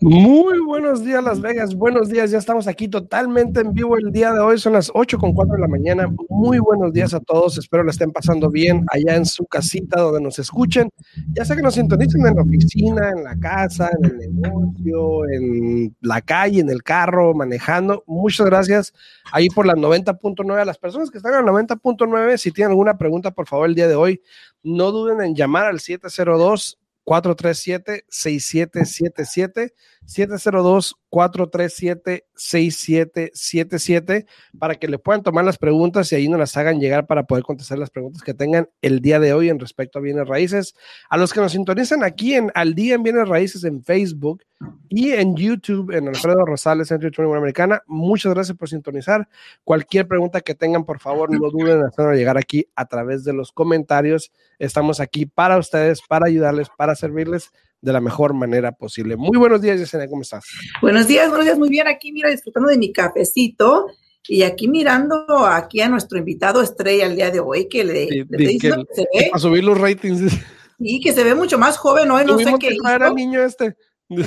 Muy buenos días, Las Vegas. Buenos días. Ya estamos aquí totalmente en vivo el día de hoy. Son las 8 con 4 de la mañana. Muy buenos días a todos. Espero la estén pasando bien allá en su casita donde nos escuchen. Ya sé que nos sintonicen en la oficina, en la casa, en el negocio, en la calle, en el carro, manejando. Muchas gracias ahí por la 90.9. A las personas que están en la 90.9, si tienen alguna pregunta, por favor, el día de hoy, no duden en llamar al 702 437-6777, 702-437-6777, para que le puedan tomar las preguntas y ahí nos las hagan llegar para poder contestar las preguntas que tengan el día de hoy en respecto a bienes raíces. A los que nos sintonizan aquí en Al Día en Bienes Raíces en Facebook y en YouTube, en Alfredo Rosales, Centro de Americana, muchas gracias por sintonizar. Cualquier pregunta que tengan, por favor, no duden en hacerlo llegar aquí a través de los comentarios. Estamos aquí para ustedes, para ayudarles, para servirles de la mejor manera posible. Muy buenos días, Yesenia, ¿cómo estás? Buenos días, buenos días, muy bien. Aquí, mira, disfrutando de mi cafecito y aquí mirando aquí a nuestro invitado estrella el día de hoy, que le, se ve. A subir los ratings. Y que se ve mucho más joven hoy, no sé qué hizo. niño este.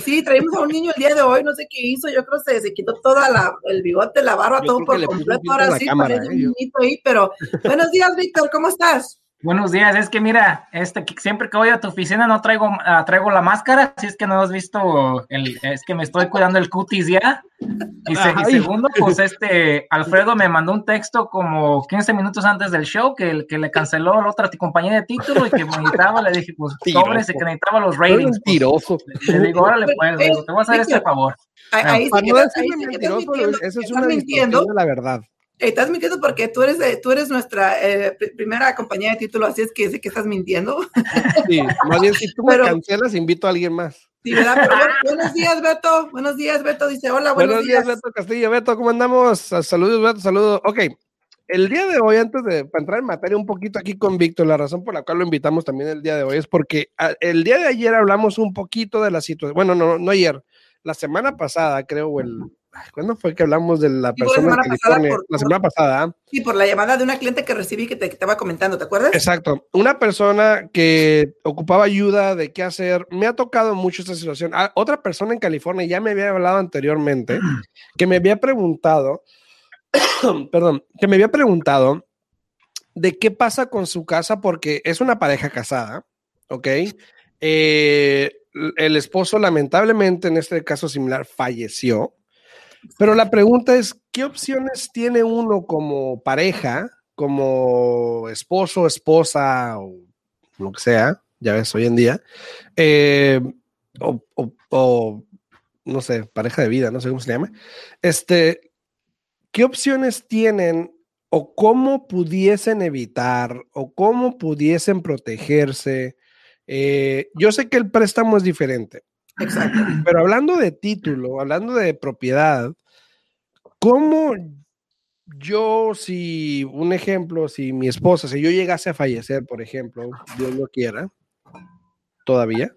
Sí, traímos a un niño el día de hoy, no sé qué hizo, yo creo que se, quitó toda la, el bigote, la barba, todo por completo, ahora sí, parece un ¿eh? niñito ahí, pero buenos días, Víctor, ¿cómo estás? Buenos días, es que mira, este, siempre que voy a tu oficina no traigo, uh, traigo la máscara, si es que no has visto, el, es que me estoy cuidando el cutis ya. Y, segundo, pues este, Alfredo me mandó un texto como 15 minutos antes del show que, que le canceló la otra compañía de título y que me necesitaba, le dije, pues, sobre que necesitaba los ratings. Pues, le digo, órale, pues, te voy a hacer este favor. Ahí, no mentiroso, una de la verdad. Estás mintiendo porque tú eres, tú eres nuestra eh, primera compañía de título, así es que sé que estás mintiendo. Sí, más bien si tú me cancelas, invito a alguien más. Sí, ¿verdad? Pero buenos días, Beto. Buenos días, Beto. Dice, hola, buenos, buenos días. Beto Castillo. Beto, ¿cómo andamos? Saludos, Beto, saludos. Ok, el día de hoy, antes de entrar en materia un poquito aquí con Víctor, la razón por la cual lo invitamos también el día de hoy es porque el día de ayer hablamos un poquito de la situación, bueno, no, no ayer, la semana pasada, creo, o el, ¿Cuándo fue que hablamos de la persona la semana, pasada, la semana pasada. Sí, por la llamada de una cliente que recibí que te estaba comentando, ¿te acuerdas? Exacto. Una persona que ocupaba ayuda de qué hacer. Me ha tocado mucho esta situación. Ah, otra persona en California ya me había hablado anteriormente, que me había preguntado, perdón, que me había preguntado de qué pasa con su casa porque es una pareja casada, ¿ok? Eh, el esposo lamentablemente en este caso similar falleció pero la pregunta es, ¿qué opciones tiene uno como pareja, como esposo, esposa o lo que sea, ya ves, hoy en día, eh, o, no sé, pareja de vida, no sé cómo se llama, este, ¿qué opciones tienen o cómo pudiesen evitar o cómo pudiesen protegerse? Eh, yo sé que el préstamo es diferente, Exacto. Pero hablando de título, hablando de propiedad, ¿cómo yo, si un ejemplo, si mi esposa, si yo llegase a fallecer, por ejemplo, Dios lo quiera, todavía,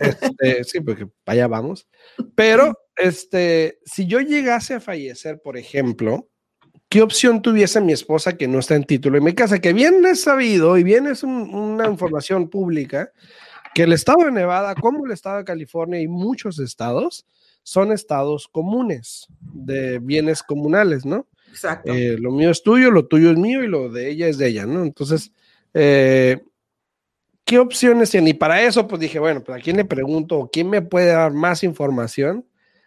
este, sí, porque allá vamos, pero este, si yo llegase a fallecer, por ejemplo, ¿qué opción tuviese mi esposa que no está en título en mi casa? Que bien es sabido y bien es una información pública que el estado de Nevada, como el estado de California y muchos estados, son estados comunes de bienes comunales, ¿no? Exacto. Eh, lo mío es tuyo, lo tuyo es mío y lo de ella es de ella, ¿no? Entonces, eh, ¿qué opciones tiene? Y para eso, pues dije, bueno, pues a quién le pregunto, quién me puede dar más información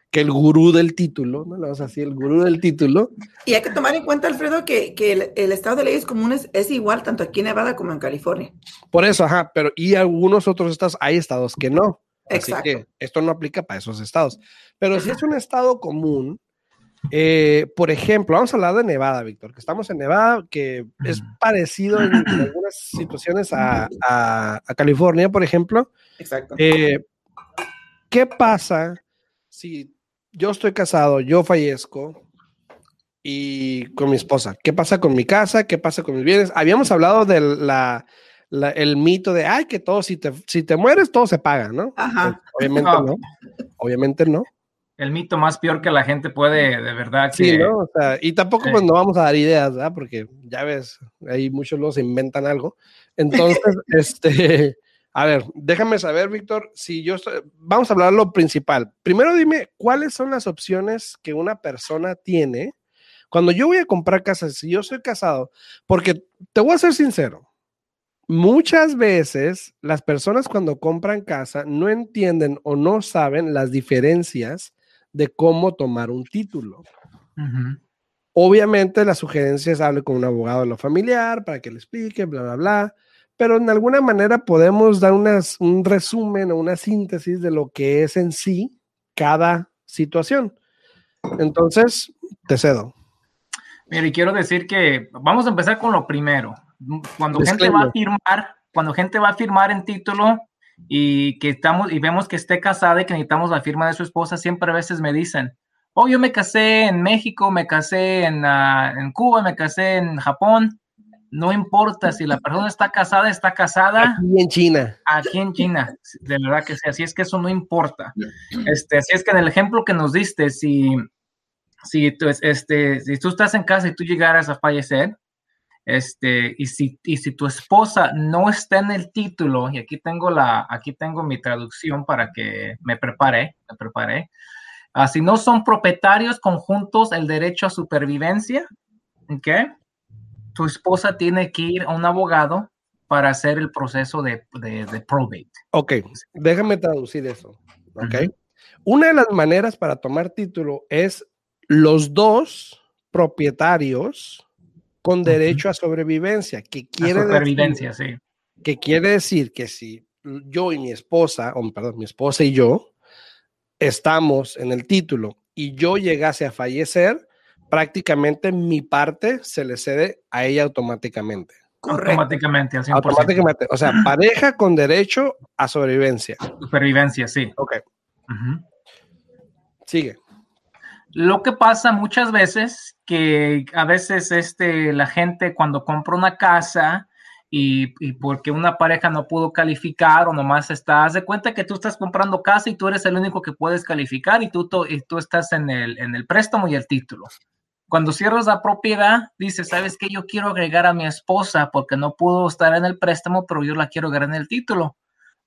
que el gurú del título, ¿no? Le vamos a decir el gurú del título. Y hay que tomar en cuenta, Alfredo, que, el, estado de leyes comunes es igual tanto aquí en Nevada como en California. Por eso, ajá, pero y algunos otros estados, hay estados que no. Exacto. Así que esto no aplica para esos estados. Pero si es un estado común, Eh, por ejemplo, vamos a hablar de Nevada, Víctor, que estamos en Nevada, que es parecido en, algunas situaciones a, California, por ejemplo. Exacto. Eh, ¿Qué pasa si yo estoy casado, yo fallezco y con mi esposa? ¿Qué pasa con mi casa? ¿Qué pasa con mis bienes? Habíamos hablado del el mito de, ay, que todo, si te, si te mueres, todo se paga, ¿no? Ajá. Pues, obviamente no. Obviamente no el mito más peor que la gente puede de verdad. Sí, ¿no? O sea, y tampoco pues no vamos a dar ideas, ¿verdad? Porque ya ves, ahí muchos los inventan algo. Entonces, este, a ver, déjame saber, Víctor, si yo estoy, vamos a hablar lo principal. Primero dime, ¿cuáles son las opciones que una persona tiene cuando yo voy a comprar casa? Si yo soy casado, porque te voy a ser sincero, Muchas veces las personas cuando compran casa no entienden o no saben las diferencias de cómo tomar un título. Obviamente la sugerencia es hable con un abogado de lo familiar para que le explique, bla, bla, bla, pero en alguna manera podemos dar un resumen o una síntesis de lo que es en sí cada situación. Entonces, te cedo. Mira, y quiero decir que vamos a empezar con lo primero. Cuando gente va a firmar, cuando gente va a firmar en título, y que estamos y vemos que esté casada y que necesitamos la firma de su esposa, siempre a veces me dicen, oh, yo me casé en México, me casé en, uh, en Cuba, me casé en Japón. No importa si la persona está casada, está casada. Aquí en China. Aquí en China, de verdad que sí, así es que eso no importa. Este, así es que en el ejemplo que nos diste, si, si, tú, este, si tú estás en casa y tú llegaras a fallecer, este, y si, y si tu esposa no está en el título, y aquí tengo la, aquí tengo mi traducción para que me prepare, me prepare. Ah, si no son propietarios conjuntos el derecho a supervivencia, ¿ok? Tu esposa tiene que ir a un abogado para hacer el proceso de, de, probate. Ok, déjame traducir eso. Ok. Una de las maneras para tomar título es los dos propietarios con derecho a sobrevivencia, que quiere decir, sí. Que quiere decir que si yo y mi esposa, o perdón, mi esposa y yo estamos en el título y yo llegase a fallecer, prácticamente mi parte se le cede a ella automáticamente. Automáticamente, al Automáticamente. O sea, pareja con derecho a sobrevivencia. Supervivencia, sí. Ok. Sigue. Lo que pasa muchas veces que a veces este, la gente cuando compra una casa y, porque una pareja no pudo calificar o nomás estás de cuenta que tú estás comprando casa y tú eres el único que puedes calificar y tú, y tú estás en el, en el préstamo y el título. Cuando cierras la propiedad, dices, ¿sabes qué? Yo quiero agregar a mi esposa porque no pudo estar en el préstamo, pero yo la quiero agregar en el título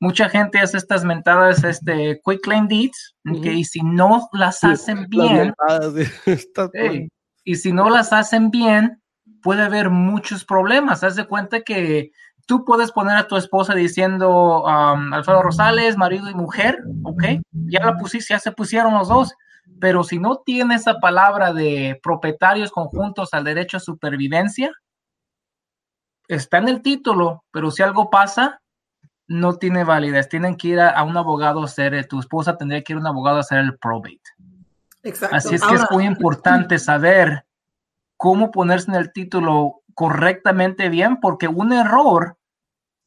mucha gente hace estas mentadas este, quick claim deeds, y si no las hacen bien, y si no las hacen bien, puede haber muchos problemas. Haz de cuenta que tú puedes poner a tu esposa diciendo um, Alfredo Rosales, marido y mujer, ¿ok? Ya la pusiste, ya se pusieron los dos. Pero si no tiene esa palabra de propietarios conjuntos al derecho a supervivencia, está en el título, pero si algo pasa, no tiene validez. Tienen que ir a, un abogado a hacer, eh, tu esposa tendría que ir a un abogado a hacer el probate. Exacto. Así es que es muy importante saber cómo ponerse en el título correctamente bien, porque un error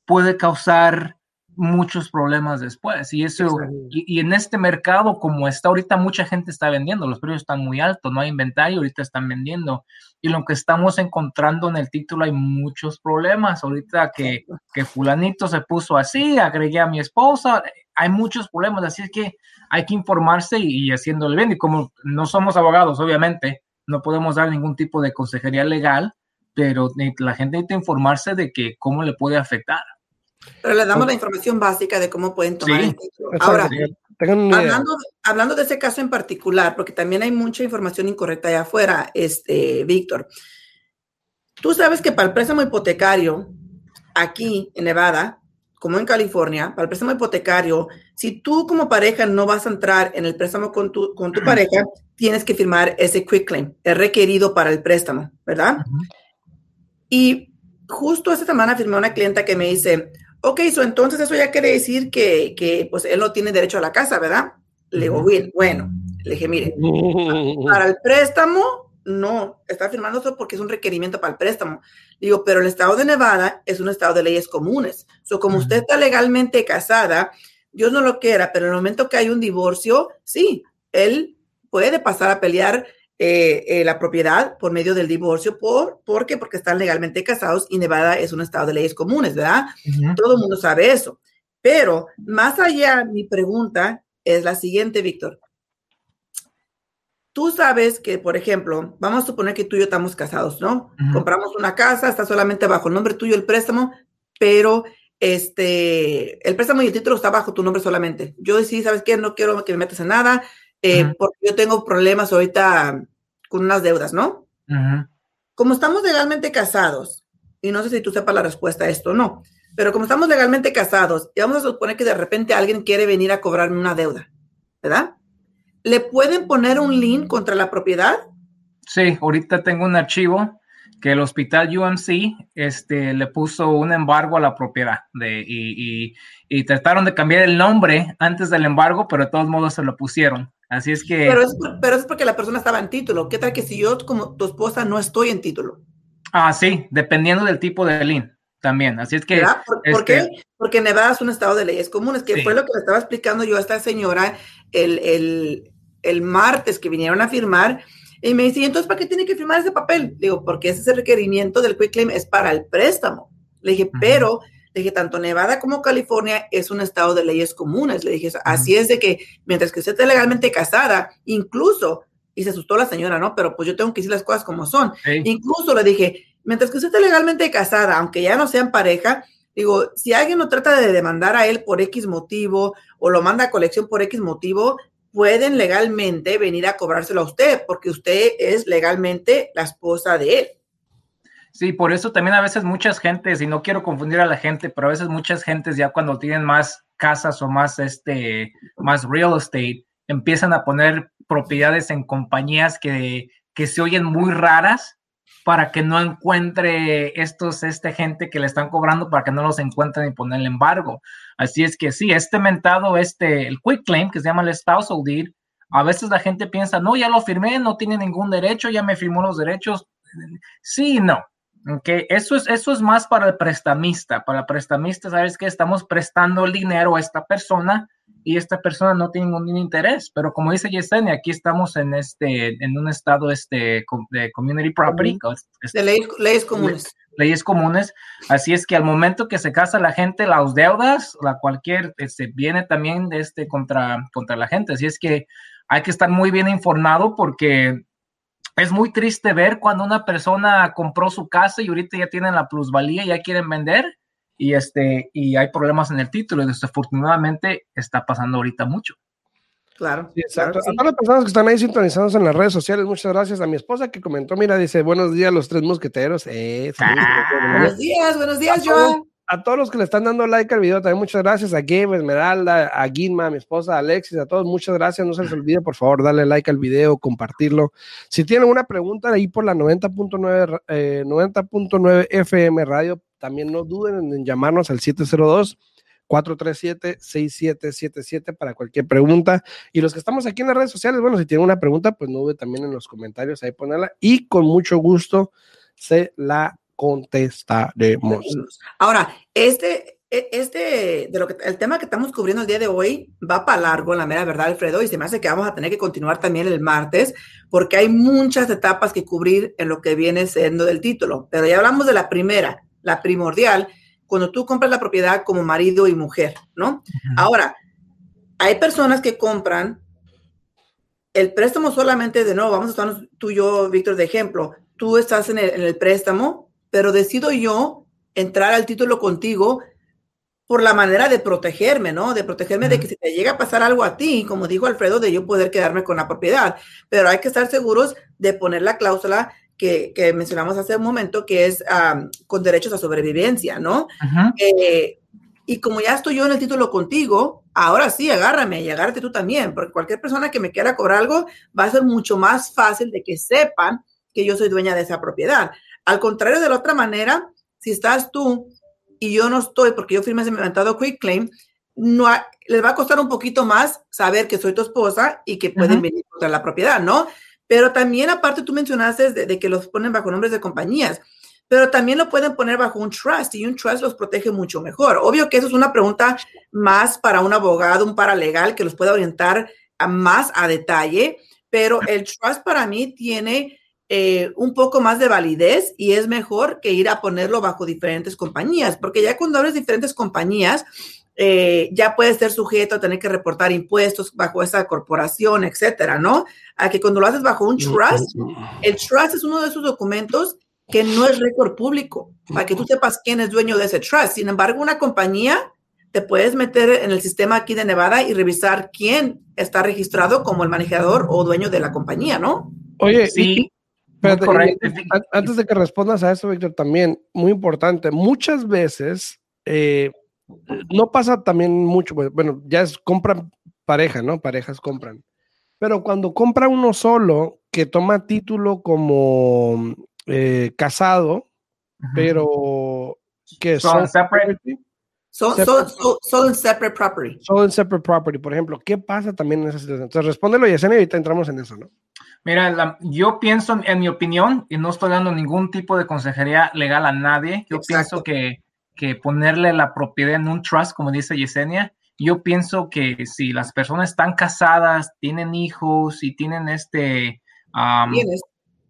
puede causar muchos problemas después. Y eso, y, en este mercado, como está ahorita, mucha gente está vendiendo, los precios están muy altos, no hay inventario, ahorita están vendiendo. Y lo que estamos encontrando en el título hay muchos problemas. Ahorita que, que fulanito se puso así, agregué a mi esposa, hay muchos problemas, así es que hay que informarse y, y haciéndole bien. Y como no somos abogados, obviamente, no podemos dar ningún tipo de consejería legal, pero la gente necesita informarse de que cómo le puede afectar. Pero le damos la información básica de cómo pueden tomar el título. Ahora, hablando, hablando, de ese caso en particular, porque también hay mucha información incorrecta allá afuera, este, Víctor. Tú sabes que para el préstamo hipotecario, aquí en Nevada, como en California, para el préstamo hipotecario, si tú como pareja no vas a entrar en el préstamo con tu, con tu pareja, tienes que firmar ese quick claim. Es requerido para el préstamo, ¿verdad? Y justo esta semana firmé una clienta que me dice, ok, so entonces eso ya quiere decir que, que, pues él no tiene derecho a la casa, ¿verdad? Le digo, bien, bueno, Le dije, mire, para el préstamo, no, está firmando eso porque es un requerimiento para el préstamo. Digo, pero el estado de Nevada es un estado de leyes comunes. So, como usted está legalmente casada, Dios no lo quiera, pero en el momento que hay un divorcio, sí, él puede pasar a pelear eh, eh, la propiedad por medio del divorcio. ¿Por, ¿Por qué? Porque están legalmente casados y Nevada es un estado de leyes comunes, ¿verdad? Todo el mundo sabe eso. Pero más allá, mi pregunta es la siguiente, Víctor. Tú sabes que, por ejemplo, vamos a suponer que tú y yo estamos casados, ¿no? Compramos una casa, está solamente bajo el nombre tuyo el préstamo, pero este, el préstamo y el título está bajo tu nombre solamente. Yo decidí, ¿sabes qué? No quiero que me metas en nada, eh, porque yo tengo problemas ahorita con unas deudas, ¿no? Como estamos legalmente casados, y no sé si tú sepas la respuesta a esto o no, pero como estamos legalmente casados, y vamos a suponer que de repente alguien quiere venir a cobrarme una deuda, ¿verdad? ¿Le pueden poner un link contra la propiedad? Sí, ahorita tengo un archivo que el hospital UMC este, le puso un embargo a la propiedad de, y, y, trataron de cambiar el nombre antes del embargo, pero de todos modos se lo pusieron. Así es que... Pero es, pero es porque la persona estaba en título. ¿Qué tal que si yo como tu esposa no estoy en título? Ah, sí, dependiendo del tipo de link también. Así es que... ¿Por, ¿por qué? Este porque Nevada es un estado de leyes comunes, que fue lo que le estaba explicando yo a esta señora el, el, el martes que vinieron a firmar y me dice, ¿y entonces para qué tiene que firmar ese papel? Digo, porque ese es el requerimiento del quick claim, es para el préstamo. Le dije, pero, le dije, tanto Nevada como California es un estado de leyes comunes. Le dije, así es de que mientras que usted esté legalmente casada, incluso, y se asustó la señora, ¿no? Pero pues yo tengo que decir las cosas como son. Incluso le dije, mientras que usted esté legalmente casada, aunque ya no sean pareja, digo, si alguien lo trata de demandar a él por X motivo o lo manda a colección por X motivo, pueden legalmente venir a cobrárselo a usted porque usted es legalmente la esposa de él. Sí, por eso también a veces muchas gentes, y no quiero confundir a la gente, pero a veces muchas gentes ya cuando tienen más casas o más este más real estate empiezan a poner propiedades en compañías que, que se oyen muy raras para que no encuentre estos, este gente que le están cobrando para que no los encuentren y ponerle embargo. Así es que sí, este mentado, este, el quick claim que se llama el spousal deed, a veces la gente piensa, no, ya lo firmé, no tiene ningún derecho, ya me firmó los derechos. Sí, no. Okay. Eso, es, eso es más para el prestamista. Para el prestamista, sabes que estamos prestando el dinero a esta persona y esta persona no tiene ningún interés. Pero como dice Yesenia, aquí estamos en este, en un estado este, de community property. De leyes, comunes. Leyes comunes. Así es que al momento que se casa la gente, las deudas, la cualquier, este, viene también este, contra, contra la gente. Así es que hay que estar muy bien informado porque es muy triste ver cuando una persona compró su casa y ahorita ya tienen la plusvalía y ya quieren vender y este y hay problemas en el título y desafortunadamente está pasando ahorita mucho. Claro. exacto. A todas las personas que están ahí sintonizados en las redes sociales, muchas gracias a mi esposa que comentó, mira, dice, buenos días los tres mosqueteros. Eh, ah. buenos días, buenos días, Joan. A todos los que le están dando like al video, también muchas gracias a Game, Esmeralda, a Guinma, a mi esposa, a Alexis, a todos, muchas gracias. No se les olvide, por favor, darle like al video, compartirlo. Si tienen una pregunta ahí por la 90.9 eh, 90.9 FM Radio, también no duden en llamarnos al 702 437-6777 para cualquier pregunta. Y los que estamos aquí en las redes sociales, bueno, si tienen una pregunta, pues no duden también en los comentarios ahí ponerla y con mucho gusto se la contestaremos. Ahora, este, e, este, de lo que, el tema que estamos cubriendo el día de hoy va para largo, la mera verdad, Alfredo, y se me hace que vamos a tener que continuar también el martes, porque hay muchas etapas que cubrir en lo que viene siendo del título. Pero ya hablamos de la primera, la primordial, cuando tú compras la propiedad como marido y mujer, ¿no? Ahora, hay personas que compran el préstamo solamente de nuevo, vamos a estar tú y yo, Víctor, de ejemplo. Tú estás en el, préstamo, pero decido yo entrar al título contigo por la manera de protegerme, ¿no? De protegerme de que si te llega a pasar algo a ti, como dijo Alfredo, de yo poder quedarme con la propiedad. Pero hay que estar seguros de poner la cláusula que, mencionamos hace un momento, que es con derechos a sobrevivencia, ¿no? Eh, y como ya estoy yo en el título contigo, ahora sí, agárrame y agárrate tú también, porque cualquier persona que me quiera cobrar algo va a ser mucho más fácil de que sepan que yo soy dueña de esa propiedad. Al contrario, de la otra manera, si estás tú y yo no estoy, porque yo firmé ese inventado quick claim, no les va a costar un poquito más saber que soy tu esposa y que pueden venir contra la propiedad, ¿no? Pero también, aparte, tú mencionaste de, que los ponen bajo nombres de compañías, pero también lo pueden poner bajo un trust y un trust los protege mucho mejor. Obvio que eso es una pregunta más para un abogado, un paralegal que los pueda orientar a más a detalle, pero el trust para mí tiene eh, un poco más de validez y es mejor que ir a ponerlo bajo diferentes compañías, porque ya cuando abres diferentes compañías, eh, ya puede ser sujeto a tener que reportar impuestos bajo esa corporación, etcétera, ¿no? A que cuando lo haces bajo un trust, el trust es uno de esos documentos que no es récord público, para que tú sepas quién es dueño de ese trust. Sin embargo, una compañía te puedes meter en el sistema aquí de Nevada y revisar quién está registrado como el manejador o dueño de la compañía, ¿no? Oye, sí. Antes de que respondas a eso, Víctor, también, muy importante, muchas veces eh, no pasa también mucho, pues, bueno, ya es compran pareja, ¿no? Parejas compran. Pero cuando compra uno solo, que toma título como eh, casado, pero que son separate. Son, son, separate property. Son separate property, por ejemplo. ¿Qué pasa también en esa situación? Entonces, respóndelo, Yesenia, y ahorita entramos en eso, ¿no? Mira, yo pienso, en mi opinión, y no estoy dando ningún tipo de consejería legal a nadie, yo pienso que que ponerle la propiedad en un trust, como dice Yesenia. Yo pienso que si las personas están casadas, tienen hijos y tienen este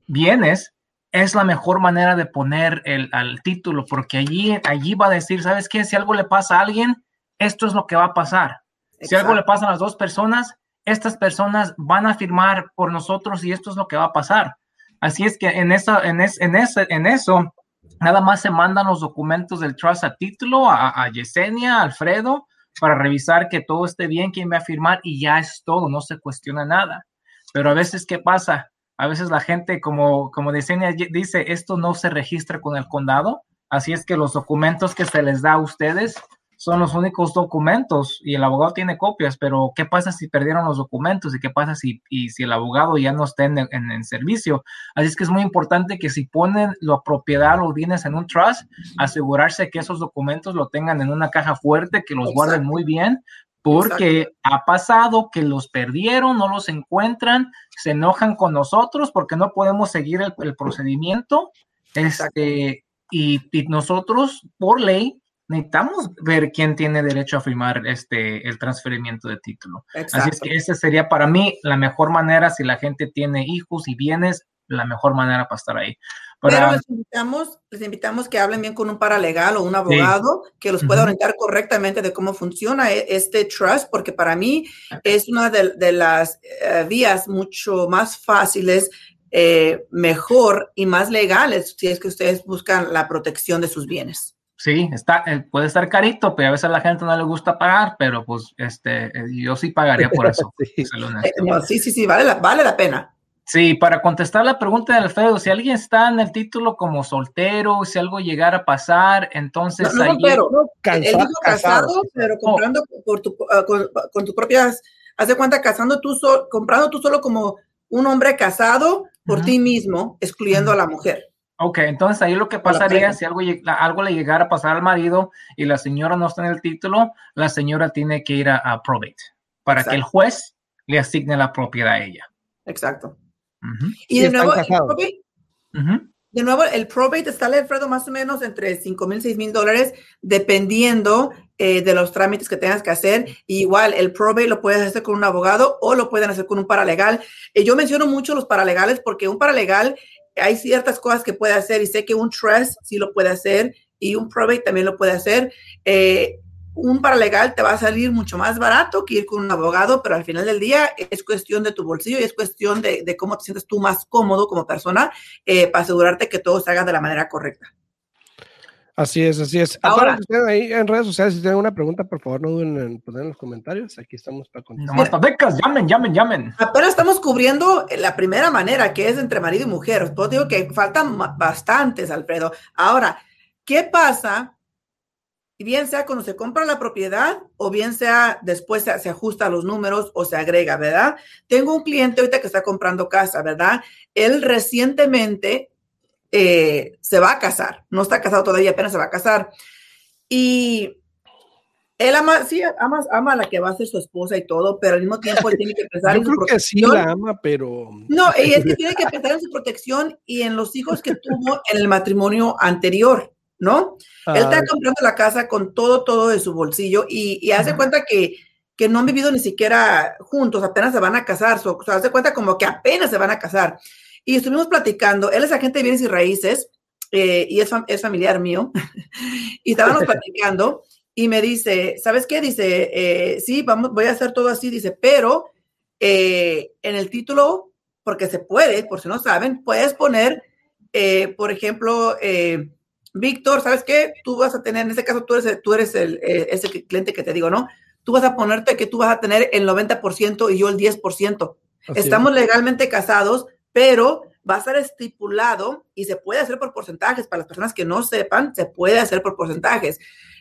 bienes. Es la mejor manera de poner el al título, porque allí, allí va a decir, ¿sabes qué? Si algo le pasa a alguien, esto es lo que va a pasar. Si algo le pasa a las dos personas, estas personas van a firmar por nosotros y esto es lo que va a pasar. Así es que en eso, en, en, ese, en eso Nada más se mandan los documentos del trust a título a, Yesenia, a Alfredo, para revisar que todo esté bien, quién va a firmar y ya es todo, no se cuestiona nada. Pero a veces, ¿qué pasa? A veces la gente, como, como Yesenia dice, esto no se registra con el condado, así es que los documentos que se les da a ustedes son los únicos documentos y el abogado tiene copias, pero ¿qué pasa si perdieron los documentos y qué pasa si, y si el abogado ya no está en, en, servicio? Así es que es muy importante que si ponen la propiedad o bienes en un trust, asegurarse que esos documentos lo tengan en una caja fuerte, que los guarden muy bien, porque ha pasado que los perdieron, no los encuentran, se enojan con nosotros porque no podemos seguir el, procedimiento. Este, y, y, nosotros, por ley, necesitamos ver quién tiene derecho a firmar este el transferimiento de título. Así es que esa sería para mí la mejor manera si la gente tiene hijos y bienes, la mejor manera para estar ahí. Pero les invitamos, les invitamos que hablen bien con un paralegal o un abogado que los pueda orientar correctamente de cómo funciona e, este trust, porque para mí es una de, las eh, vías mucho más fáciles, eh, mejor y más legales si es que ustedes buscan la protección de sus bienes. Sí, está, eh, puede estar carito, pero a veces a la gente no le gusta pagar, pero pues este, yo sí pagaría por eso. Sí. sí, sí, vale la, vale la pena. Sí, para contestar la pregunta de Alfredo, si alguien está en el título como soltero, si algo llegara a pasar, entonces... No, no no, casado, casado, pero comprando por tu, ah, con, tus propias, haz de cuenta, casando tú comprando tú solo como un hombre casado por ti mismo, excluyendo a la mujer. Ok, entonces ahí lo que pasaría si algo, algo le llegara a pasar al marido y la señora no está en el título, la señora tiene que ir a, probate para que el juez le asigne la propiedad a ella. Exacto. Y de nuevo, el probate, de nuevo, el probate está, Alfredo, más o menos entre 5 mil, 6 mil dólares, dependiendo eh, de los trámites que tengas que hacer. igual, el probate lo puedes hacer con un abogado o lo pueden hacer con un paralegal. Eh, yo menciono mucho los paralegales porque un paralegal hay ciertas cosas que puede hacer y sé que un trust sí lo puede hacer y un probate también lo puede hacer. Eh, un paralegal te va a salir mucho más barato que ir con un abogado, pero al final del día es cuestión de tu bolsillo y es cuestión de, cómo te sientes tú más cómodo como persona eh, para asegurarte que todo se haga de la manera correcta. Así es, así es. Ahora, ustedes ahí en redes sociales, si tienen una pregunta, por favor, no duden en poner en los comentarios. Aquí estamos para contestar. No becas, llamen, llamen, llamen. Apenas estamos cubriendo la primera manera, que es entre marido y mujer. Pues digo que faltan bastantes, Alfredo. Ahora, ¿qué pasa? Bien sea cuando se compra la propiedad o bien sea después se, se ajusta los números o se agrega, ¿verdad? Tengo un cliente ahorita que está comprando casa, ¿verdad? Él recientemente eh, se va a casar, no está casado todavía, apenas se va a casar. Y Él ama, sí, ama, ama a la que va a ser su esposa y todo, pero al mismo tiempo él tiene que pensar en su protección. que sí la ama, pero... No, y es que tiene que pensar en su protección y en los hijos que tuvo en el matrimonio anterior, ¿no? Él está comprando la casa con todo, todo de su bolsillo y, y hace cuenta que, que no han vivido ni siquiera juntos, apenas se van a casar, o sea, hace cuenta como que apenas se van a casar. Y estuvimos platicando, él es agente de bienes y raíces eh, y es, es familiar mío, y estábamos platicando y me dice, ¿sabes qué? Dice, eh, sí, vamos, voy a hacer todo así, dice, pero eh, en el título, porque se puede, por si no saben, puedes poner, por ejemplo, Víctor, ¿sabes qué? Tú vas a tener, en este caso tú eres, tú eres el, ese cliente que te digo, ¿no? Tú vas a ponerte que tú vas a tener el 90% y yo el 10%. Estamos legalmente casados, pero va a ser estipulado y se puede hacer por porcentajes. Para las personas que no sepan, se puede hacer por porcentajes.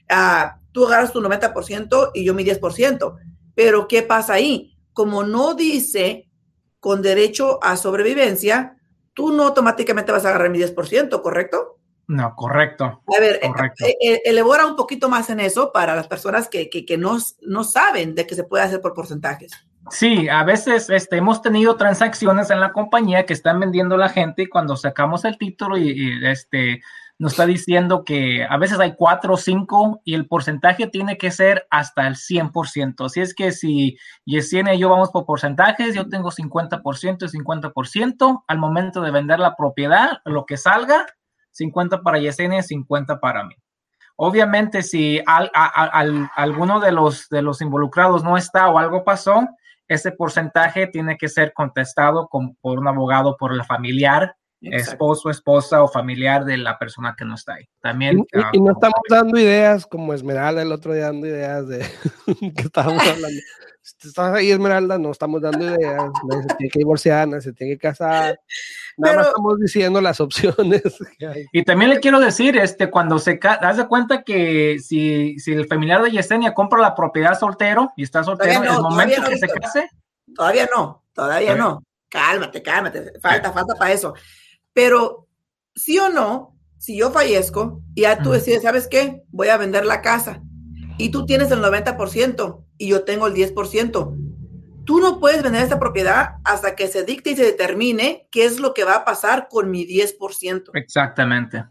Ah, tú agarras tu 90% y yo mi 10%. Pero ¿qué pasa ahí? Como no dice con derecho a sobrevivencia, tú no automáticamente vas a agarrar mi 10%, ¿correcto? No, correcto. A ver, eh, eh, elabora un poquito más en eso para las personas que, que, no, no saben de que se puede hacer por porcentajes. Sí, a veces este, hemos tenido transacciones en la compañía que están vendiendo la gente y cuando sacamos el título y, este, nos está diciendo que a veces hay cuatro o cinco y el porcentaje tiene que ser hasta el 100%. Así es que si Yesenia y yo vamos por porcentajes, yo tengo 50% y 50%. Al momento de vender la propiedad, lo que salga, 50 para Yesenia y 50 para mí. Obviamente, si alguno de los, de los involucrados no está o algo pasó, ese porcentaje tiene que ser contestado por un abogado, por la familiar, esposo, esposa o familiar de la persona que no está ahí. También. Y, ah, no estamos dando ideas como Esmeralda el otro día dando ideas de que estábamos hablando. Si estás ahí, Esmeralda, no estamos dando ideas. Nadie se tiene que divorciar, nadie se tiene que casar. Nada más estamos diciendo las opciones que hay. Y también le quiero decir, este, cuando se haz de cuenta que si, si el familiar de Yesenia compra la propiedad soltero y está soltero, en el momento que se case. Todavía no, todavía no. Cálmate, cálmate. Falta, falta para eso. Pero, sí o no, si yo fallezco y ya tú decides, ¿sabes qué? Voy a vender la casa y tú tienes el 90% y yo tengo el 10%. Tú no puedes vender esta propiedad hasta que se dicte y se determine qué es lo que va a pasar con mi 10%. Exactamente.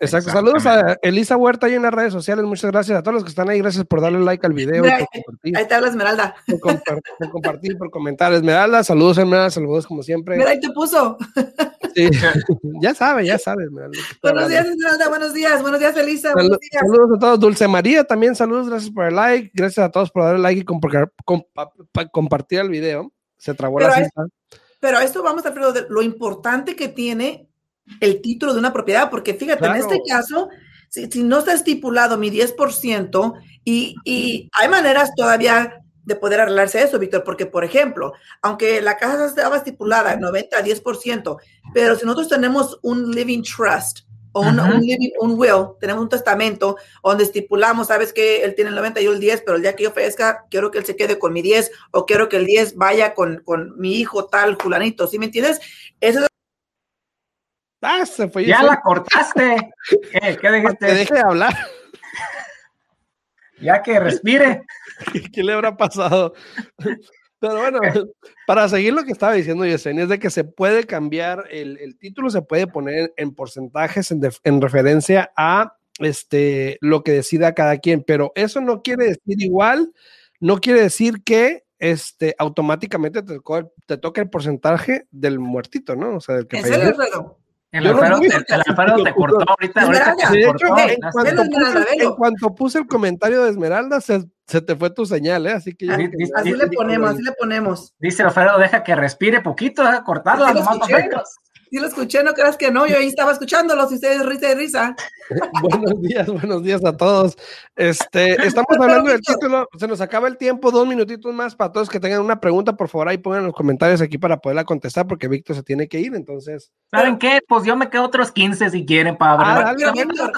Exacto. Saludos a Elisa Huerta ahí en las redes sociales. Muchas gracias a todos los que están ahí. Gracias por darle like al video. ahí te habla Esmeralda. Por, compartir, por comentar. Esmeralda, saludos Esmeralda, saludos como siempre. Mira, ahí te puso. Sí. ya sabe, ya sabe. Buenos días, Esmeralda. Buenos días. Buenos días, Elisa. buenos días. Saludos a todos. Dulce María también, saludos. Gracias por el like. Gracias a todos por darle like y compartir el video. Se trabó la cinta. Pero esto vamos a de lo importante que tiene el título de una propiedad, porque fíjate, en este caso, si, no está estipulado mi 10% y, y hay maneras todavía de poder arreglarse eso, Víctor, porque, por ejemplo, aunque la casa estaba estipulada 90 a 10%, pero si nosotros tenemos un living trust o un, living, un will, tenemos un testamento donde estipulamos, sabes que él tiene el 90 y yo el 10, pero el día que yo fallezca, quiero que él se quede con mi 10 o quiero que el 10 vaya con, con mi hijo tal, fulanito, ¿sí me entiendes? Eso es Ah, ya la cortaste. ¿Qué, qué dijiste? Te deje de hablar. Ya que respire. ¿Qué le habrá pasado? Pero bueno, para seguir lo que estaba diciendo Yesenia, es de que se puede cambiar, el, el título se puede poner en porcentajes en, en, referencia a este, lo que decida cada quien, pero eso no quiere decir igual, no quiere decir que este, automáticamente te, te toca el porporcentaje del muertito, ¿no? O sea, del que el Alfaro, te, te, cortó ahorita. ahorita de hecho, en, cuanto puse, en, cuanto puse, el comentario de Esmeralda, se, se te fue tu señal, ¿eh? Así que. Así, así le ponemos, así le ponemos. Dice Alfredo, deja que respire poquito, deja cortarlo. Sí lo escuché, no creas que no, yo ahí estaba escuchándolos y ustedes risa y risa. buenos días, buenos días a todos. Este, estamos hablando del título, se nos acaba el tiempo, dos minutitos más para todos que tengan una pregunta, por favor ahí pongan los comentarios aquí para poderla contestar porque Víctor se tiene que ir, entonces. ¿Saben qué? Pues yo me quedo otros 15 si quieren para ah,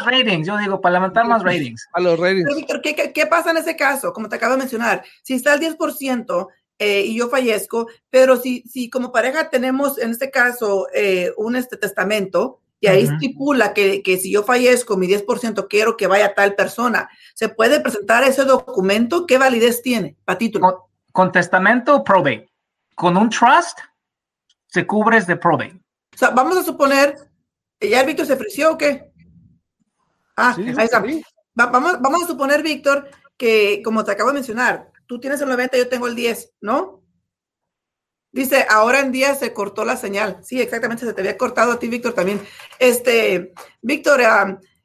ratings, yo digo, para levantar más ratings. A los ratings. Pero Víctor, ¿qué, ¿qué, pasa en ese caso? Como te acabo de mencionar, si está el 10%, eh, y yo fallezco, pero si, si como pareja tenemos en este caso eh, un este testamento y ahí estipula que, que, si yo fallezco, mi 10% quiero que vaya a tal persona, ¿se puede presentar ese documento? ¿Qué validez tiene para título? Con, testamento o probate. Con un trust, se cubres de probate. O sea, vamos a suponer, ¿ya el Víctor se ofreció o qué? Ah, ahí está. vamos, vamos a suponer, Víctor, que como te acabo de mencionar, tú tienes el 90, yo tengo el 10, ¿no? Dice, ahora en día se cortó la señal. Sí, exactamente, se te había cortado a ti, Víctor, también. Este, Víctor,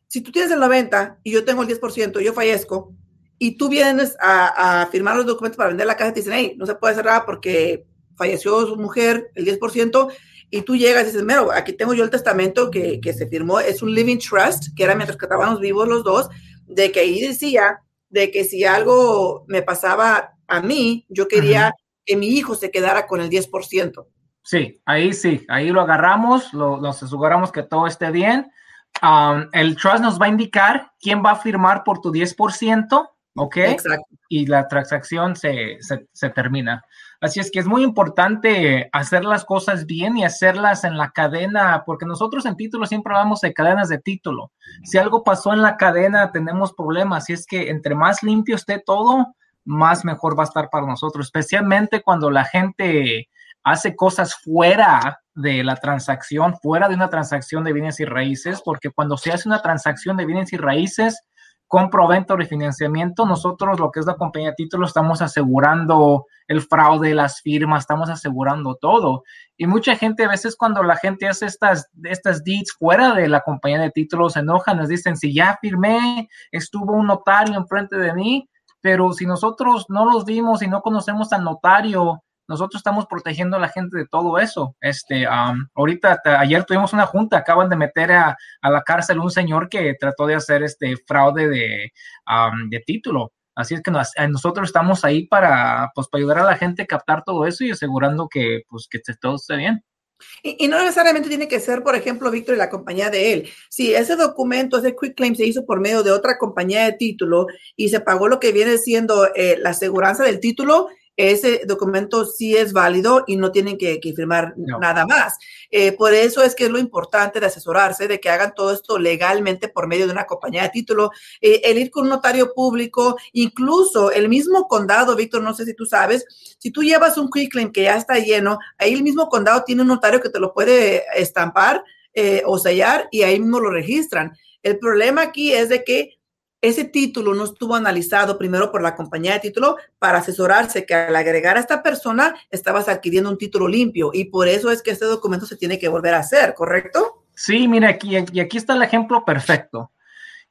si tú tienes el 90 y yo tengo el 10%, yo fallezco, y tú vienes a, firmar los documentos para vender la casa y te dicen, hey, no se puede cerrar porque falleció su mujer, el 10%, y tú llegas y dices, mero, aquí tengo yo el testamento que, que se firmó, es un living trust, que era mientras que estábamos vivos los dos, de que ahí decía de que si algo me pasaba a mí, yo quería que mi hijo se quedara con el 10%. Sí, ahí sí, ahí lo agarramos, lo, nos aseguramos que todo esté bien. Um, el trust nos va a indicar quién va a firmar por tu 10%, ¿ok? Exacto. Y la transacción se, se, se termina. Así es que es muy importante hacer las cosas bien y hacerlas en la cadena, porque nosotros en título siempre hablamos de cadenas de título. Si algo pasó en la cadena, tenemos problemas. Así es que entre más limpio esté todo, más mejor va a estar para nosotros, especialmente cuando la gente hace cosas fuera de la transacción, fuera de una transacción de bienes y raíces, porque cuando se hace una transacción de bienes y raíces, compro, venta o refinanciamiento, nosotros lo que es la compañía de títulos estamos asegurando el fraude, las firmas, estamos asegurando todo. Y mucha gente a veces cuando la gente hace estas, estas deeds fuera de la compañía de títulos, se enojan, nos dicen, si ya firmé, estuvo un notario enfrente de mí, pero si nosotros no los vimos y no conocemos al notario, nosotros estamos protegiendo a la gente de todo eso. Este, ahorita, ayer tuvimos una junta, acaban de meter a, la cárcel un señor que trató de hacer este fraude de, de título. Así es que nosotros estamos ahí para, pues, para ayudar a la gente a captar todo eso y asegurando que, pues, que todo esté bien. Y, no necesariamente tiene que ser, por ejemplo, Víctor y la compañía de él. Si ese documento, ese quick claim se hizo por medio de otra compañía de título y se pagó lo que viene siendo eh, la aseguranza del título, ese documento sí es válido y no tienen que, firmar nada más. Eh, por eso es que es lo importante de asesorarse, de que hagan todo esto legalmente por medio de una compañía de título, eh, el ir con un notario público, incluso el mismo condado, Víctor, no sé si tú sabes, si tú llevas un quick claim que ya está lleno, ahí el mismo condado tiene un notario que te lo puede estampar eh, o sellar y ahí mismo lo registran. El problema aquí es de que ese título no estuvo analizado primero por la compañía de título para asesorarse que al agregar a esta persona estabas adquiriendo un título limpio y por eso es que este documento se tiene que volver a hacer, ¿correcto? Sí, mira, aquí, y aquí está el ejemplo perfecto.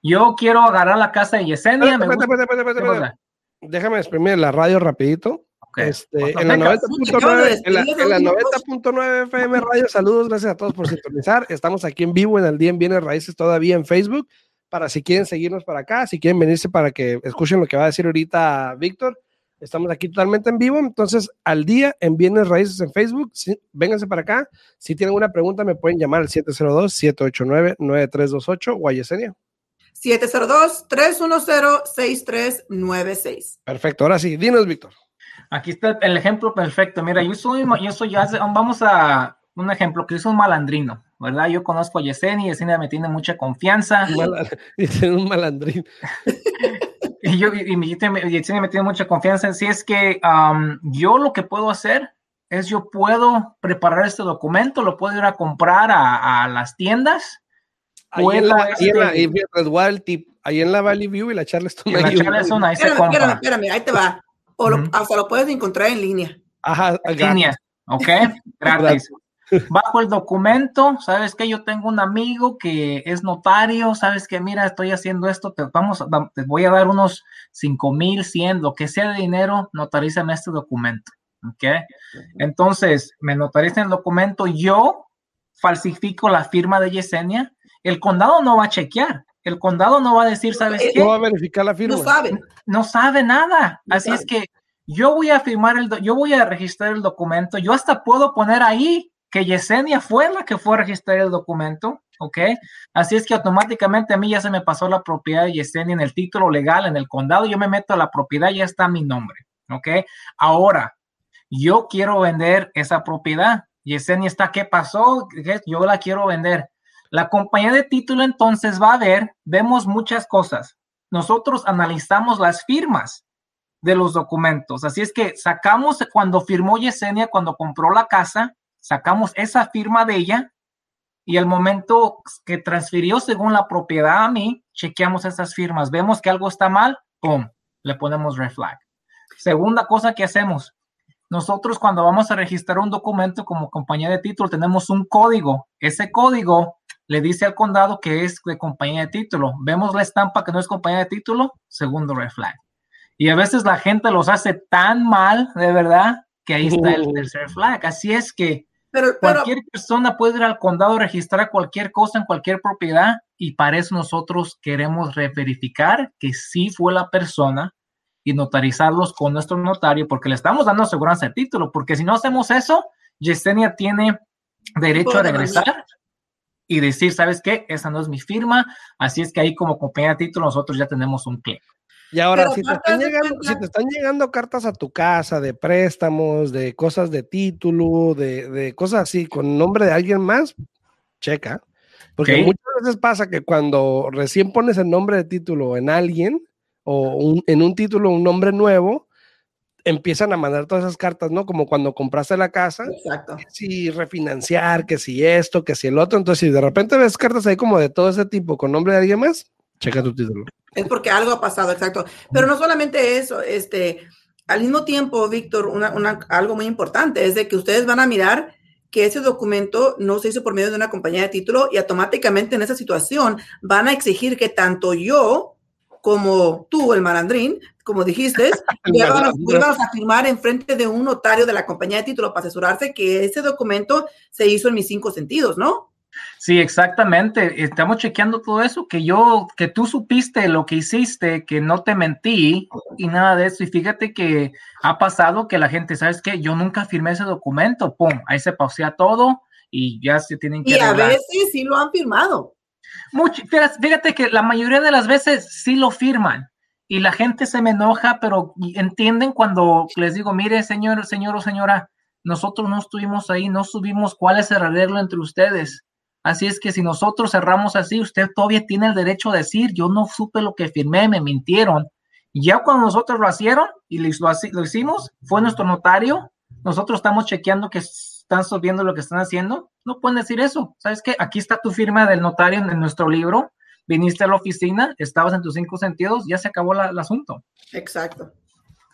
Yo quiero agarrar la casa de Yesenia. Déjame exprimir la radio rapidito. Este, en la 90.9 FM Radio, saludos, gracias a todos por sintonizar. Estamos aquí en vivo en el Día en Bienes Raíces todavía en Facebook para si quieren seguirnos para acá, si quieren venirse para que escuchen lo que va a decir ahorita Víctor. Estamos aquí totalmente en vivo, entonces al día en Bienes Raíces en Facebook, sí, vénganse para acá. Si tienen una pregunta, me pueden llamar al 702-789-9328 o a Yesenia. 702-310-6396. Perfecto, ahora sí, dinos, Víctor. Aquí está el ejemplo perfecto. Mira, yo soy, yo soy, vamos a un ejemplo, que es un malandrino. ¿verdad? Yo conozco a Yesenia, Yesenia me tiene mucha confianza. Dice un malandrín. y yo, y, Yesenia me tiene mucha confianza. Si es que yo lo que puedo hacer es yo puedo preparar este documento, lo puedo ir a comprar a, las tiendas. Ahí en, la, ahí, en la, ahí en la Valley View y la Charleston. la Charleston, ahí se compra. Espérame, espérame, ahí te va. O lo, Hasta lo puedes encontrar en línea. Ajá, en línea, ¿ok? Gratis. Bajo el documento, sabes que yo tengo un amigo que es notario, sabes que mira, estoy haciendo esto, te vamos, te voy a dar unos cinco mil, cien, lo que sea de dinero, notarízame este documento, ¿ok? Entonces, me notarizan el documento, yo falsifico la firma de Yesenia, el condado no va a chequear, el condado no va a decir, ¿sabes qué? No va a verificar la firma. No sabe. No sabe nada, así es que yo voy a firmar el, yo voy a registrar el documento, yo hasta puedo poner ahí que Yesenia fue la que fue a registrar el documento, ¿ok? Así es que automáticamente a mí ya se me pasó la propiedad de Yesenia en el título legal, en el condado, yo me meto a la propiedad, ya está mi nombre, ¿ok? Ahora, yo quiero vender esa propiedad. Yesenia está, ¿qué pasó? Yo la quiero vender. La compañía de título entonces va a ver, vemos muchas cosas. Nosotros analizamos las firmas de los documentos. Así es que sacamos cuando firmó Yesenia, cuando compró la casa, sacamos esa firma de ella y el momento que transfirió según la propiedad a mí, chequeamos esas firmas, vemos que algo está mal, ¡pum! Le ponemos red flag. Segunda cosa que hacemos, nosotros cuando vamos a registrar un documento como compañía de título tenemos un código. Ese código le dice al condado que es de compañía de título. Vemos la estampa que no es compañía de título, segundo red flag. Y a veces la gente los hace tan mal, de verdad, que ahí está el tercer flag. Así es que cualquier persona puede ir al condado a registrar cualquier cosa en cualquier propiedad y para eso nosotros queremos verificar que sí fue la persona y notarizarlos con nuestro notario porque le estamos dando aseguranza de título, porque si no hacemos eso, Yesenia tiene derecho a regresar y decir, ¿sabes qué? Esa no es mi firma, así es que ahí como compañía de título nosotros ya tenemos un clic. Y ahora, si te, están llegando, cartas a tu casa de préstamos, de cosas de título, de, cosas así, con nombre de alguien más, checa. Porque muchas veces pasa que cuando recién pones el nombre de título en alguien o en un título un nombre nuevo, empiezan a mandar todas esas cartas, ¿no? Como cuando compraste la casa, Exacto. que si refinanciar, que si esto, que si el otro. Entonces, si de repente ves cartas ahí como de todo ese tipo con nombre de alguien más, checa tu título. Es porque algo ha pasado, exacto. Pero no solamente eso, este, al mismo tiempo, Víctor, una, una, algo muy importante es de que ustedes van a mirar que ese documento no se hizo por medio de una compañía de título y automáticamente en esa situación van a exigir que tanto yo como tú, el marandrín, como dijiste, vuelvan a firmar en frente de un notario de la compañía de título para asesorarse que ese documento se hizo en mis cinco sentidos, ¿no? Sí, exactamente. Estamos chequeando todo eso, que yo, que tú supiste lo que hiciste, que no te mentí y nada de eso. Y fíjate que ha pasado que la gente, ¿sabes qué? Yo nunca firmé ese documento, pum, ahí se pausea todo y ya se tienen que... Y a veces sí lo han firmado. Mucho, fíjate que la mayoría de las veces sí lo firman y la gente se me enoja, pero entienden cuando les digo, mire, señor, señor o señora, nosotros no estuvimos ahí, no subimos cuál es el arreglo entre ustedes Así es que si nosotros cerramos así, usted todavía tiene el derecho a decir, yo no supe lo que firmé, me mintieron. Ya cuando nosotros lo hicieron y lo, lo hicimos, fue nuestro notario, nosotros estamos chequeando que están viendo lo que están haciendo, no pueden decir eso. ¿Sabes qué? Aquí está tu firma del notario en, nuestro libro, viniste a la oficina, estabas en tus cinco sentidos, ya se acabó el asunto. Exacto.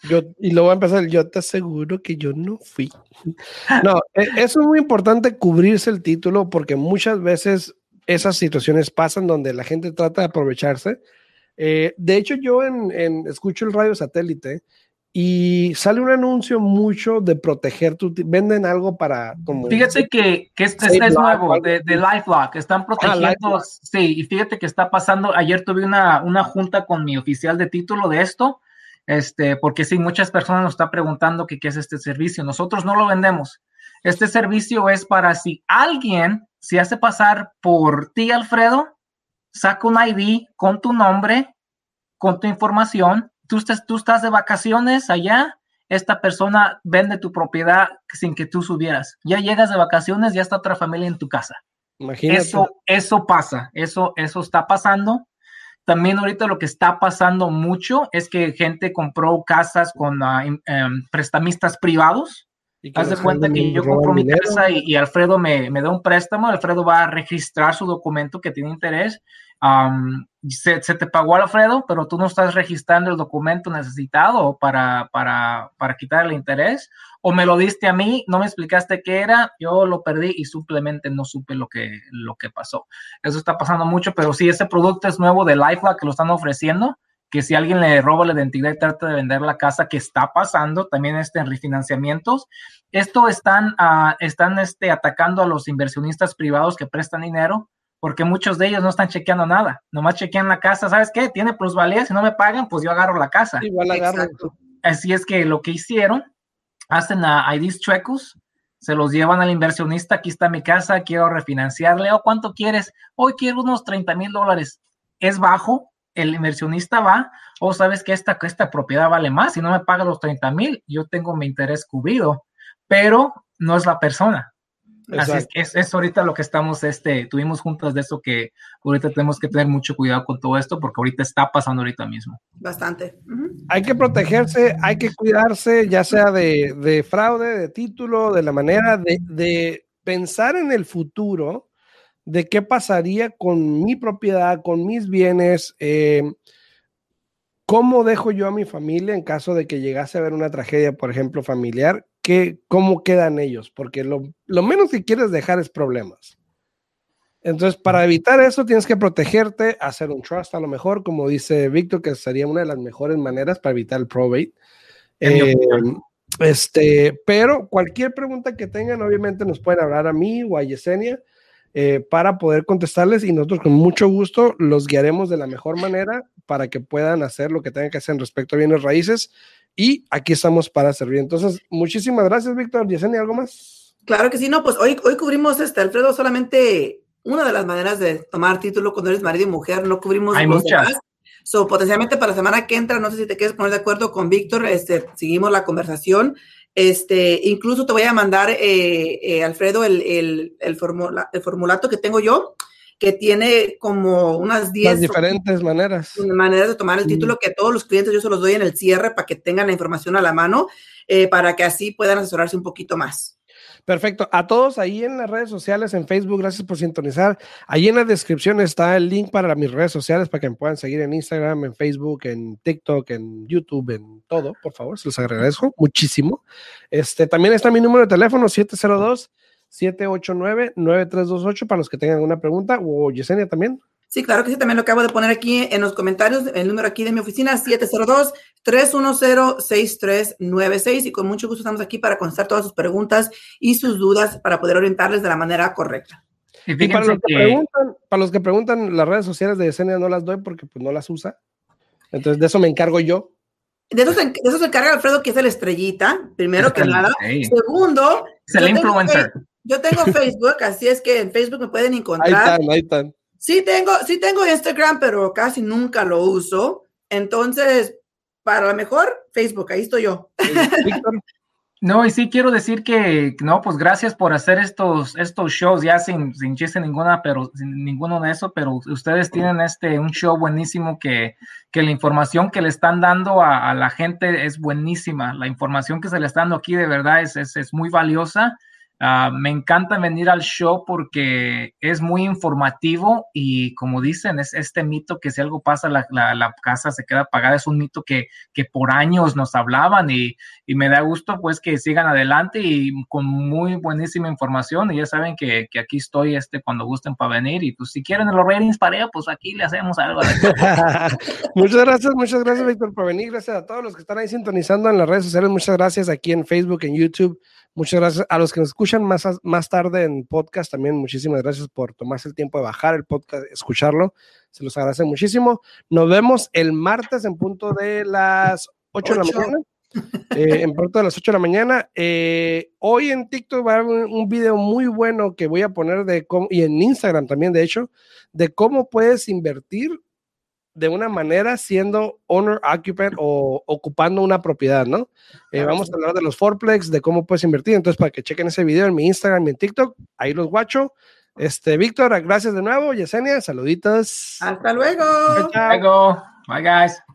Yo, y luego va a empezar, yo te aseguro que yo no fui. No, e, eso es muy importante cubrirse el título porque muchas veces esas situaciones pasan donde la gente trata de aprovecharse. Eh, de hecho, yo en, escucho el radio satélite y sale un anuncio mucho de proteger tu venden algo para como fíjate que, que este, es nuevo de, de LifeLock están ah, protegiendo sí y fíjate que está pasando ayer tuve una, una junta con mi oficial de título de esto este, porque sí, muchas personas nos están preguntando qué es este servicio. Nosotros no lo vendemos. Este servicio es para si alguien se hace pasar por ti, Alfredo, saca un ID con tu nombre, con tu información, tú estás, tú estás de vacaciones allá, esta persona vende tu propiedad sin que tú subieras. Ya llegas de vacaciones, ya está otra familia en tu casa. Imagínate. Eso, eso pasa, eso, eso está pasando. También ahorita lo que está pasando mucho es que gente compró casas con ah, em, prestamistas privados. Haz de cuenta que yo compro mi casa y, Alfredo me, me, da un préstamo, Alfredo va a registrar su documento que tiene interés se, te pagó Alfredo, pero tú no estás registrando el documento necesitado para, para, para quitar el interés, o me lo diste a mí, no me explicaste qué era, yo lo perdí y simplemente no supe lo que, lo que pasó. Eso está pasando mucho, pero si ese producto es nuevo de LifeLock que lo están ofreciendo, que si alguien le roba la identidad y trata de vender la casa, que está pasando, también este, en refinanciamientos, esto están, uh, están este, atacando a los inversionistas privados que prestan dinero porque muchos de ellos no están chequeando nada, nomás chequean la casa, ¿sabes qué? Tiene plusvalía, si no me pagan, pues yo agarro la casa. Igual agarro. Así es que lo que hicieron, hacen a IDs chuecos, se los llevan al inversionista, aquí está mi casa, quiero refinanciarle, o cuánto quieres, hoy quiero unos 30 mil dólares, es bajo, el inversionista va, o sabes que esta, esta propiedad vale más, si no me paga los 30 mil, yo tengo mi interés cubrido, pero no es la persona, Así es, es, es, ahorita lo que estamos, este, tuvimos juntas de eso que ahorita tenemos que tener mucho cuidado con todo esto porque ahorita está pasando ahorita mismo. Bastante. Hay que protegerse, hay que cuidarse, ya sea de, de fraude, de título, de la manera de, de, pensar en el futuro, de qué pasaría con mi propiedad, con mis bienes. Eh, ¿Cómo dejo yo a mi familia en caso de que llegase a haber una tragedia, por ejemplo, familiar? ¿Qué, ¿Cómo quedan ellos? Porque lo, lo menos que quieres dejar es problemas. Entonces, para evitar eso, tienes que protegerte, hacer un trust a lo mejor, como dice Víctor, que sería una de las mejores maneras para evitar el probate. Eh, este, pero cualquier pregunta que tengan, obviamente nos pueden hablar a mí o a Yesenia. Eh, para poder contestarles y nosotros con mucho gusto los guiaremos de la mejor manera para que puedan hacer lo que tengan que hacer respecto a bienes raíces y aquí estamos para servir. Entonces, muchísimas gracias, Víctor. Yesenia, ¿algo más? Claro que sí, no, pues hoy, hoy cubrimos, este, Alfredo, solamente una de las maneras de tomar título cuando eres marido y mujer, no cubrimos Hay muchas. So, potencialmente para la semana que entra, no sé si te quieres poner de acuerdo con Víctor, este, seguimos la conversación este, incluso te voy a mandar, eh, eh, Alfredo, el, el, el, formula, el, formulato que tengo yo, que tiene como unas 10 diferentes maneras. Maneras de tomar el título, que todos los clientes yo se los doy en el cierre para que tengan la información a la mano, eh, para que así puedan asesorarse un poquito más. Perfecto. A todos ahí en las redes sociales, en Facebook, gracias por sintonizar. Ahí en la descripción está el link para mis redes sociales para que me puedan seguir en Instagram, en Facebook, en TikTok, en YouTube, en todo. Por favor, se los agradezco muchísimo. Este, también está mi número de teléfono, 702 789 9328 para los que tengan alguna pregunta o Yesenia también. Sí, claro que sí, también lo acabo de poner aquí en los comentarios, el número aquí de mi oficina, 702-310-6396 y con mucho gusto estamos aquí para contestar todas sus preguntas y sus dudas para poder orientarles de la manera correcta. Y, para, los que, preguntan, para los que preguntan, las redes sociales de Yesenia no las doy porque pues no las usa. Entonces de eso me encargo yo. De eso, se, de eso se encarga Alfredo, que es el estrellita, primero que nada. Segundo, es el influencer. Yo tengo Facebook, así es que en Facebook me pueden encontrar. Ahí están, ahí están. Sí tengo, sí tengo Instagram, pero casi nunca lo uso. Entonces, para lo mejor, Facebook, ahí estoy yo. No, y sí quiero decir que, no, pues gracias por hacer estos, estos shows, ya sin, sin chiste ninguna, pero sin ninguno de eso, pero ustedes tienen este, un show buenísimo que, que la información que le están dando a, la gente es buenísima. La información que se le está dando aquí de verdad es, es, es muy valiosa Ah, me encanta venir al show porque es muy informativo y como dicen, es este mito que si algo pasa, la, la, casa se queda apagada, es un mito que, que por años nos hablaban y, y, me da gusto pues que sigan adelante y con muy buenísima información y ya saben que, que aquí estoy este cuando gusten para venir y pues si quieren los ratings para pues aquí le hacemos algo. muchas gracias, muchas gracias Víctor por venir, gracias a todos los que están ahí sintonizando en las redes sociales, muchas gracias aquí en Facebook, en YouTube. Muchas gracias a los que nos escuchan más, más tarde en podcast. También muchísimas gracias por tomarse el tiempo de bajar el podcast, escucharlo. Se los agradece muchísimo. Nos vemos el martes en punto de las 8, de la mañana. Eh, en punto de las 8 de la mañana. Eh, hoy en TikTok va a haber un, video muy bueno que voy a poner de cómo, y en Instagram también, de hecho, de cómo puedes invertir de una manera siendo owner occupant o ocupando una propiedad, ¿no? Eh, vamos a hablar de los fourplex, de cómo puedes invertir. Entonces, para que chequen ese video en mi Instagram y en TikTok, ahí los guacho. Este, Víctor, gracias de nuevo. Yesenia, saluditos. Hasta luego. Hasta luego. Bye, guys.